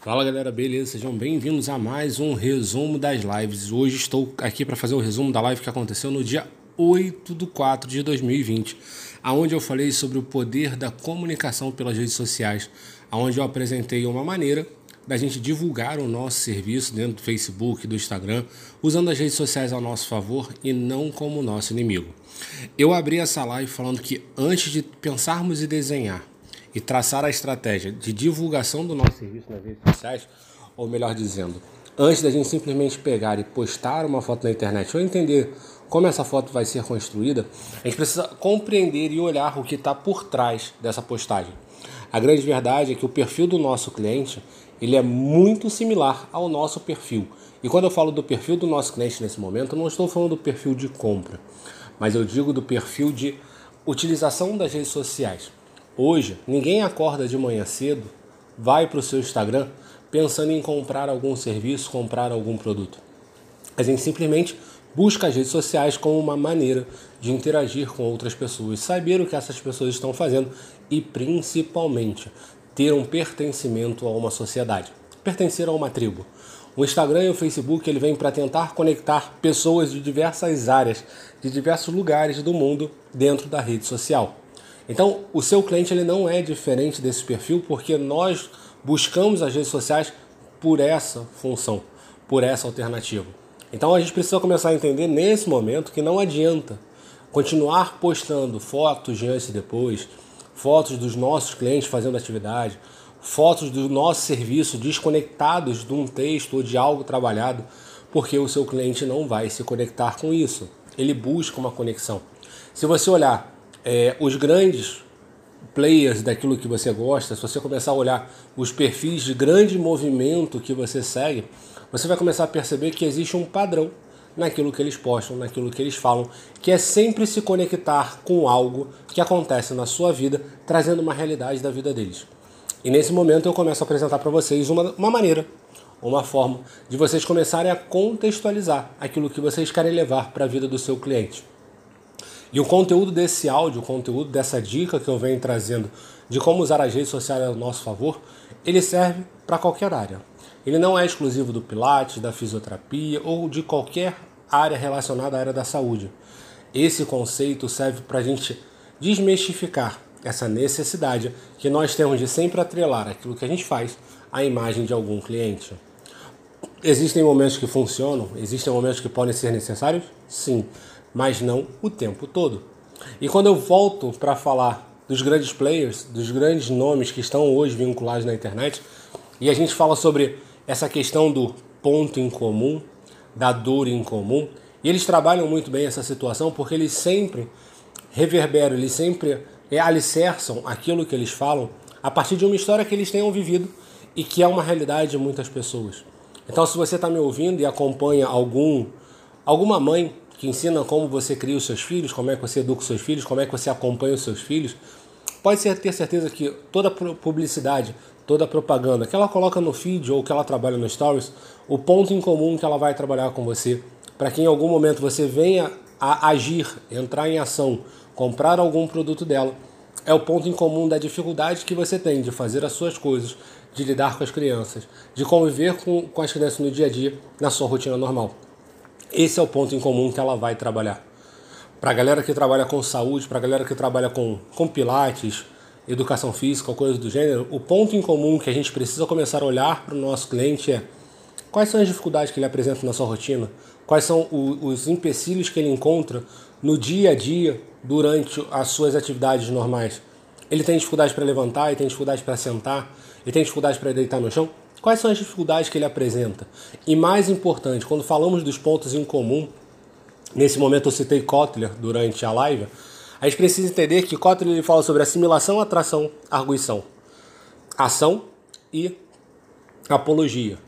Fala galera, beleza? Sejam bem-vindos a mais um resumo das lives. Hoje estou aqui para fazer o resumo da live que aconteceu no dia 8 de 4 de 2020, aonde eu falei sobre o poder da comunicação pelas redes sociais, aonde eu apresentei uma maneira da gente divulgar o nosso serviço dentro do Facebook, do Instagram, usando as redes sociais ao nosso favor e não como nosso inimigo. Eu abri essa live falando que antes de pensarmos e desenhar e traçar a estratégia de divulgação do nosso serviço nas redes sociais, ou melhor dizendo, antes da gente simplesmente pegar e postar uma foto na internet ou entender como essa foto vai ser construída, a gente precisa compreender e olhar o que está por trás dessa postagem. A grande verdade é que o perfil do nosso cliente ele é muito similar ao nosso perfil. E quando eu falo do perfil do nosso cliente nesse momento, eu não estou falando do perfil de compra, mas eu digo do perfil de utilização das redes sociais. Hoje, ninguém acorda de manhã cedo, vai para o seu Instagram pensando em comprar algum serviço, comprar algum produto. A gente simplesmente busca as redes sociais como uma maneira de interagir com outras pessoas, saber o que essas pessoas estão fazendo e principalmente ter um pertencimento a uma sociedade, pertencer a uma tribo. O Instagram e o Facebook ele vem para tentar conectar pessoas de diversas áreas, de diversos lugares do mundo dentro da rede social. Então, o seu cliente ele não é diferente desse perfil porque nós buscamos as redes sociais por essa função, por essa alternativa. Então, a gente precisa começar a entender nesse momento que não adianta continuar postando fotos de antes e depois, fotos dos nossos clientes fazendo atividade, fotos do nosso serviço desconectados de um texto ou de algo trabalhado, porque o seu cliente não vai se conectar com isso. Ele busca uma conexão. Se você olhar é, os grandes players daquilo que você gosta, se você começar a olhar os perfis de grande movimento que você segue, você vai começar a perceber que existe um padrão naquilo que eles postam, naquilo que eles falam, que é sempre se conectar com algo que acontece na sua vida, trazendo uma realidade da vida deles. E nesse momento eu começo a apresentar para vocês uma, uma maneira, uma forma de vocês começarem a contextualizar aquilo que vocês querem levar para a vida do seu cliente. E o conteúdo desse áudio, o conteúdo dessa dica que eu venho trazendo de como usar as redes sociais ao nosso favor, ele serve para qualquer área. Ele não é exclusivo do Pilates, da fisioterapia ou de qualquer área relacionada à área da saúde. Esse conceito serve para a gente desmistificar essa necessidade que nós temos de sempre atrelar aquilo que a gente faz à imagem de algum cliente. Existem momentos que funcionam, existem momentos que podem ser necessários? Sim mas não o tempo todo. E quando eu volto para falar dos grandes players, dos grandes nomes que estão hoje vinculados na internet, e a gente fala sobre essa questão do ponto em comum, da dor em comum, e eles trabalham muito bem essa situação porque eles sempre reverberam, eles sempre alicerçam aquilo que eles falam a partir de uma história que eles tenham vivido e que é uma realidade de muitas pessoas. Então, se você está me ouvindo e acompanha algum, alguma mãe que ensina como você cria os seus filhos, como é que você educa os seus filhos, como é que você acompanha os seus filhos, pode ter certeza que toda publicidade, toda propaganda que ela coloca no feed ou que ela trabalha no stories, o ponto em comum que ela vai trabalhar com você, para que em algum momento você venha a agir, entrar em ação, comprar algum produto dela, é o ponto em comum da dificuldade que você tem de fazer as suas coisas, de lidar com as crianças, de conviver com, com as crianças no dia a dia, na sua rotina normal. Esse é o ponto em comum que ela vai trabalhar. Para a galera que trabalha com saúde, para a galera que trabalha com, com pilates, educação física, coisa do gênero, o ponto em comum que a gente precisa começar a olhar para o nosso cliente é quais são as dificuldades que ele apresenta na sua rotina, quais são os empecilhos que ele encontra no dia a dia durante as suas atividades normais. Ele tem dificuldade para levantar, ele tem dificuldade para sentar, ele tem dificuldade para deitar no chão. Quais são as dificuldades que ele apresenta? E mais importante, quando falamos dos pontos em comum, nesse momento eu citei Kotler durante a live, a gente precisa entender que Kotler ele fala sobre assimilação, atração, arguição, ação e apologia.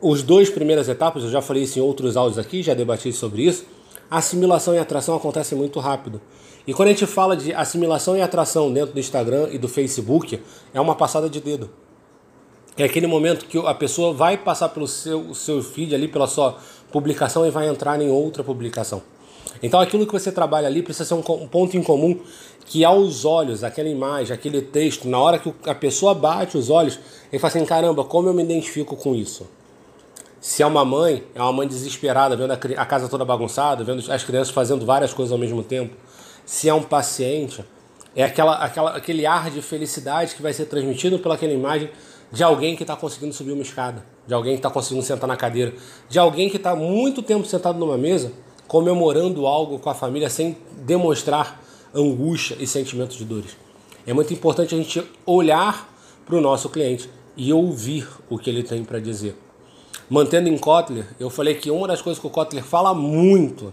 Os dois primeiras etapas, eu já falei isso em outros áudios aqui, já debati sobre isso. Assimilação e atração acontecem muito rápido. E quando a gente fala de assimilação e atração dentro do Instagram e do Facebook, é uma passada de dedo. É aquele momento que a pessoa vai passar pelo seu, seu feed ali, pela sua publicação e vai entrar em outra publicação. Então aquilo que você trabalha ali precisa ser um, um ponto em comum que aos olhos, aquela imagem, aquele texto, na hora que a pessoa bate os olhos, ele fala assim, caramba, como eu me identifico com isso? Se é uma mãe, é uma mãe desesperada, vendo a casa toda bagunçada, vendo as crianças fazendo várias coisas ao mesmo tempo. Se é um paciente, é aquela, aquela, aquele ar de felicidade que vai ser transmitido pelaquela imagem de alguém que está conseguindo subir uma escada, de alguém que está conseguindo sentar na cadeira, de alguém que está muito tempo sentado numa mesa comemorando algo com a família sem demonstrar angústia e sentimentos de dores. É muito importante a gente olhar para o nosso cliente e ouvir o que ele tem para dizer. Mantendo em Kotler, eu falei que uma das coisas que o Kotler fala muito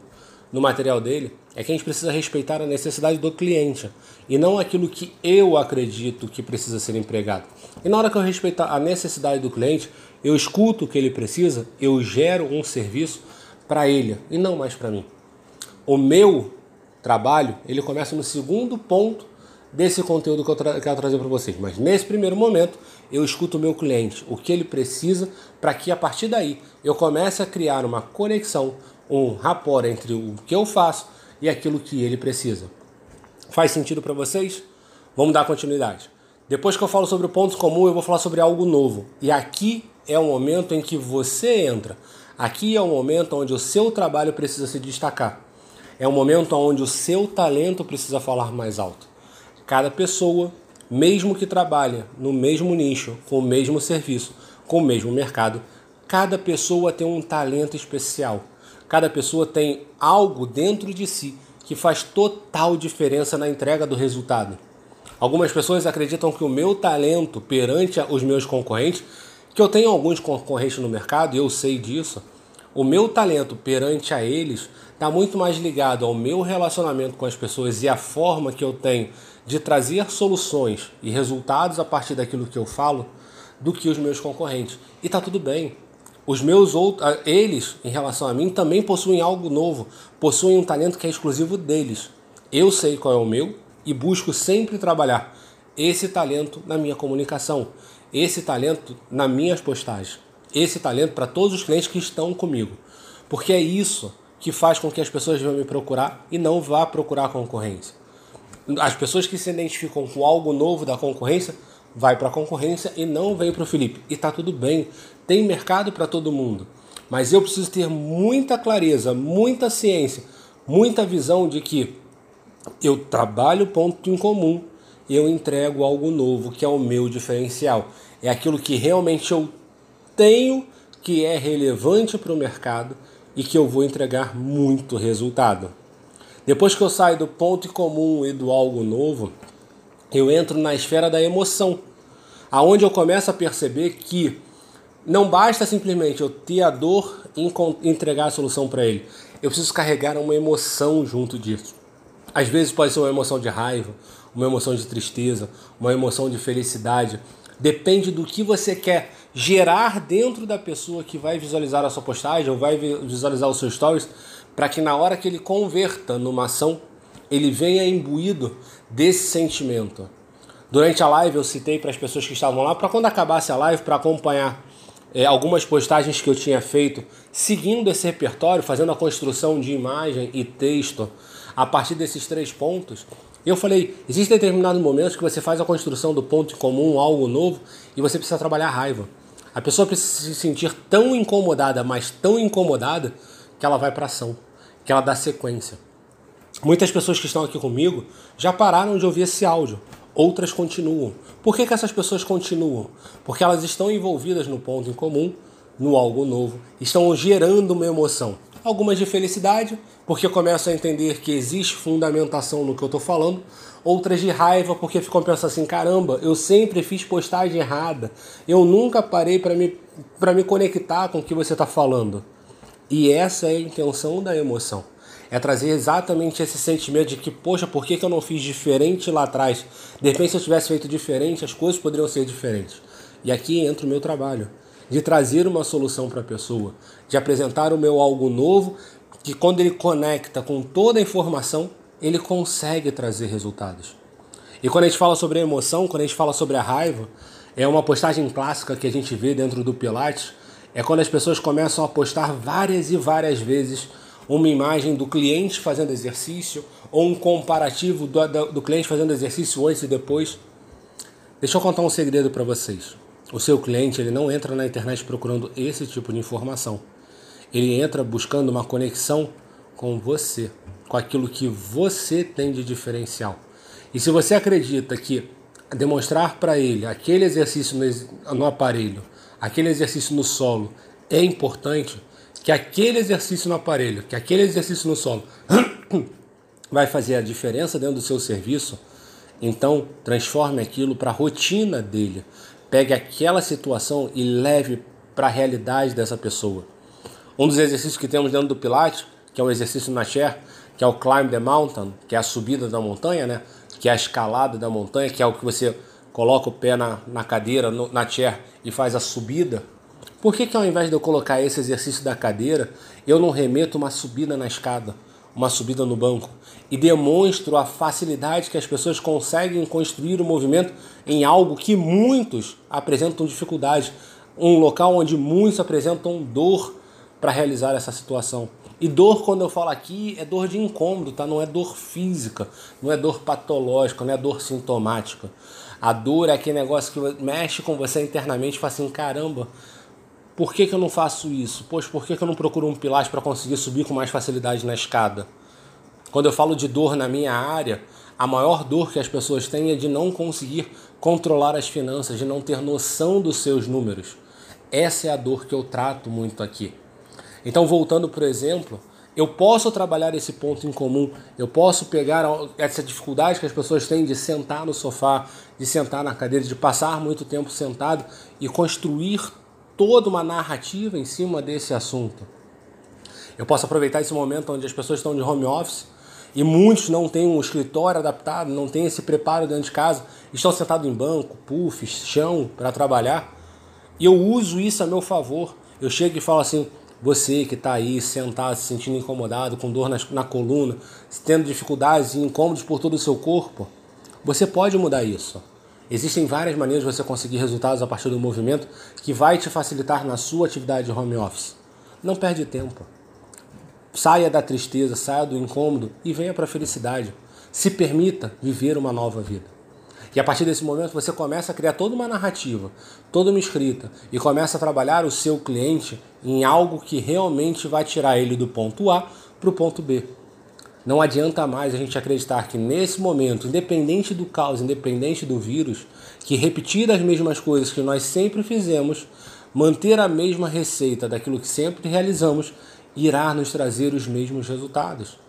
no material dele é que a gente precisa respeitar a necessidade do cliente e não aquilo que eu acredito que precisa ser empregado. E na hora que eu respeitar a necessidade do cliente, eu escuto o que ele precisa, eu gero um serviço para ele e não mais para mim. O meu trabalho, ele começa no segundo ponto desse conteúdo que eu quero trazer para vocês. Mas nesse primeiro momento, eu escuto o meu cliente, o que ele precisa, para que a partir daí eu comece a criar uma conexão, um rapport entre o que eu faço e aquilo que ele precisa. Faz sentido para vocês? Vamos dar continuidade. Depois que eu falo sobre o ponto comum, eu vou falar sobre algo novo. E aqui é o momento em que você entra. Aqui é o momento onde o seu trabalho precisa se destacar. É o momento onde o seu talento precisa falar mais alto. Cada pessoa, mesmo que trabalhe no mesmo nicho, com o mesmo serviço, com o mesmo mercado, cada pessoa tem um talento especial. Cada pessoa tem algo dentro de si que faz total diferença na entrega do resultado. Algumas pessoas acreditam que o meu talento perante os meus concorrentes, que eu tenho alguns concorrentes no mercado e eu sei disso, o meu talento perante a eles está muito mais ligado ao meu relacionamento com as pessoas e a forma que eu tenho de trazer soluções e resultados a partir daquilo que eu falo do que os meus concorrentes. E está tudo bem. Os meus outros, eles, em relação a mim, também possuem algo novo, possuem um talento que é exclusivo deles. Eu sei qual é o meu e busco sempre trabalhar esse talento na minha comunicação, esse talento nas minhas postagens esse talento para todos os clientes que estão comigo. Porque é isso que faz com que as pessoas venham me procurar e não vá procurar a concorrência. As pessoas que se identificam com algo novo da concorrência vai para a concorrência e não vem para o Felipe. E está tudo bem, tem mercado para todo mundo. Mas eu preciso ter muita clareza, muita ciência, muita visão de que eu trabalho ponto em comum eu entrego algo novo, que é o meu diferencial. É aquilo que realmente eu tenho que é relevante para o mercado e que eu vou entregar muito resultado. Depois que eu saio do ponto comum e do algo novo, eu entro na esfera da emoção, aonde eu começo a perceber que não basta simplesmente eu ter a dor e entregar a solução para ele. Eu preciso carregar uma emoção junto disso. Às vezes pode ser uma emoção de raiva, uma emoção de tristeza, uma emoção de felicidade. Depende do que você quer gerar dentro da pessoa que vai visualizar a sua postagem ou vai visualizar os seus stories, para que na hora que ele converta numa ação, ele venha imbuído desse sentimento. Durante a live eu citei para as pessoas que estavam lá, para quando acabasse a live, para acompanhar é, algumas postagens que eu tinha feito, seguindo esse repertório, fazendo a construção de imagem e texto a partir desses três pontos, eu falei, existem determinados momentos que você faz a construção do ponto em comum, algo novo, e você precisa trabalhar a raiva. A pessoa precisa se sentir tão incomodada, mas tão incomodada, que ela vai para ação, que ela dá sequência. Muitas pessoas que estão aqui comigo já pararam de ouvir esse áudio, outras continuam. Por que, que essas pessoas continuam? Porque elas estão envolvidas no ponto em comum, no algo novo, estão gerando uma emoção. Algumas de felicidade, porque começam a entender que existe fundamentação no que eu estou falando, outras de raiva porque ficam pensando assim: caramba, eu sempre fiz postagem errada, eu nunca parei para me, me conectar com o que você está falando. E essa é a intenção da emoção. É trazer exatamente esse sentimento de que, poxa, por que, que eu não fiz diferente lá atrás? De repente, se eu tivesse feito diferente, as coisas poderiam ser diferentes. E aqui entra o meu trabalho de trazer uma solução para a pessoa, de apresentar o meu algo novo, que quando ele conecta com toda a informação, ele consegue trazer resultados. E quando a gente fala sobre a emoção, quando a gente fala sobre a raiva, é uma postagem clássica que a gente vê dentro do Pilates, é quando as pessoas começam a postar várias e várias vezes uma imagem do cliente fazendo exercício ou um comparativo do, do, cliente fazendo exercício antes e depois. Deixa eu contar um segredo para vocês. O seu cliente ele não entra na internet procurando esse tipo de informação. Ele entra buscando uma conexão com você, com aquilo que você tem de diferencial. E se você acredita que demonstrar para ele aquele exercício no, no aparelho, aquele exercício no solo é importante, que aquele exercício no aparelho, que aquele exercício no solo vai fazer a diferença dentro do seu serviço, então transforme aquilo para a rotina dele. Pegue aquela situação e leve para a realidade dessa pessoa. Um dos exercícios que temos dentro do Pilates, que é um exercício na chair, que é o climb the mountain, que é a subida da montanha, né? Que é a escalada da montanha, que é o que você coloca o pé na, na cadeira, no, na chair e faz a subida. Por que, que ao invés de eu colocar esse exercício da cadeira, eu não remeto uma subida na escada, uma subida no banco e demonstro a facilidade que as pessoas conseguem construir o movimento em algo que muitos apresentam dificuldade, um local onde muitos apresentam dor para realizar essa situação. E dor, quando eu falo aqui, é dor de incômodo, tá? Não é dor física, não é dor patológica, não é dor sintomática. A dor é aquele negócio que mexe com você internamente e fala assim: caramba, por que, que eu não faço isso? Poxa, por que, que eu não procuro um pilates para conseguir subir com mais facilidade na escada? Quando eu falo de dor na minha área, a maior dor que as pessoas têm é de não conseguir controlar as finanças, de não ter noção dos seus números. Essa é a dor que eu trato muito aqui. Então, voltando por exemplo, eu posso trabalhar esse ponto em comum, eu posso pegar essa dificuldade que as pessoas têm de sentar no sofá, de sentar na cadeira, de passar muito tempo sentado e construir toda uma narrativa em cima desse assunto. Eu posso aproveitar esse momento onde as pessoas estão de home office e muitos não têm um escritório adaptado, não têm esse preparo dentro de casa, estão sentados em banco, puffs, chão para trabalhar. E eu uso isso a meu favor. Eu chego e falo assim: você que está aí sentado, se sentindo incomodado, com dor na, na coluna, tendo dificuldades e incômodos por todo o seu corpo, você pode mudar isso. Existem várias maneiras de você conseguir resultados a partir do movimento que vai te facilitar na sua atividade de home office. Não perde tempo. Saia da tristeza, saia do incômodo e venha para a felicidade. Se permita viver uma nova vida. E a partir desse momento você começa a criar toda uma narrativa, toda uma escrita e começa a trabalhar o seu cliente em algo que realmente vai tirar ele do ponto A para o ponto B. Não adianta mais a gente acreditar que nesse momento, independente do caos, independente do vírus, que repetir as mesmas coisas que nós sempre fizemos, manter a mesma receita daquilo que sempre realizamos, irá nos trazer os mesmos resultados.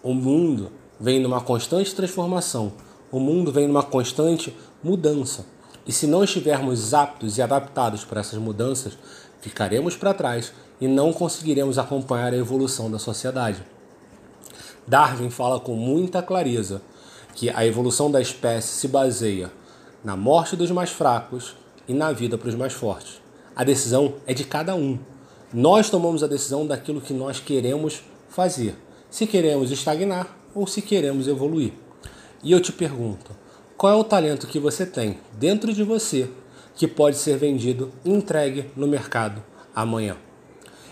O mundo vem numa constante transformação, o mundo vem numa constante mudança. E se não estivermos aptos e adaptados para essas mudanças, ficaremos para trás e não conseguiremos acompanhar a evolução da sociedade. Darwin fala com muita clareza que a evolução da espécie se baseia na morte dos mais fracos e na vida para os mais fortes. A decisão é de cada um. Nós tomamos a decisão daquilo que nós queremos fazer, se queremos estagnar ou se queremos evoluir. E eu te pergunto, qual é o talento que você tem dentro de você que pode ser vendido e entregue no mercado amanhã?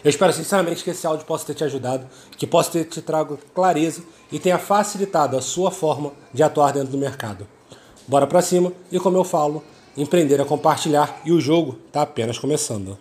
Eu espero sinceramente que esse áudio possa ter te ajudado, que possa ter te trago clareza e tenha facilitado a sua forma de atuar dentro do mercado. Bora para cima e como eu falo, empreender a compartilhar e o jogo está apenas começando.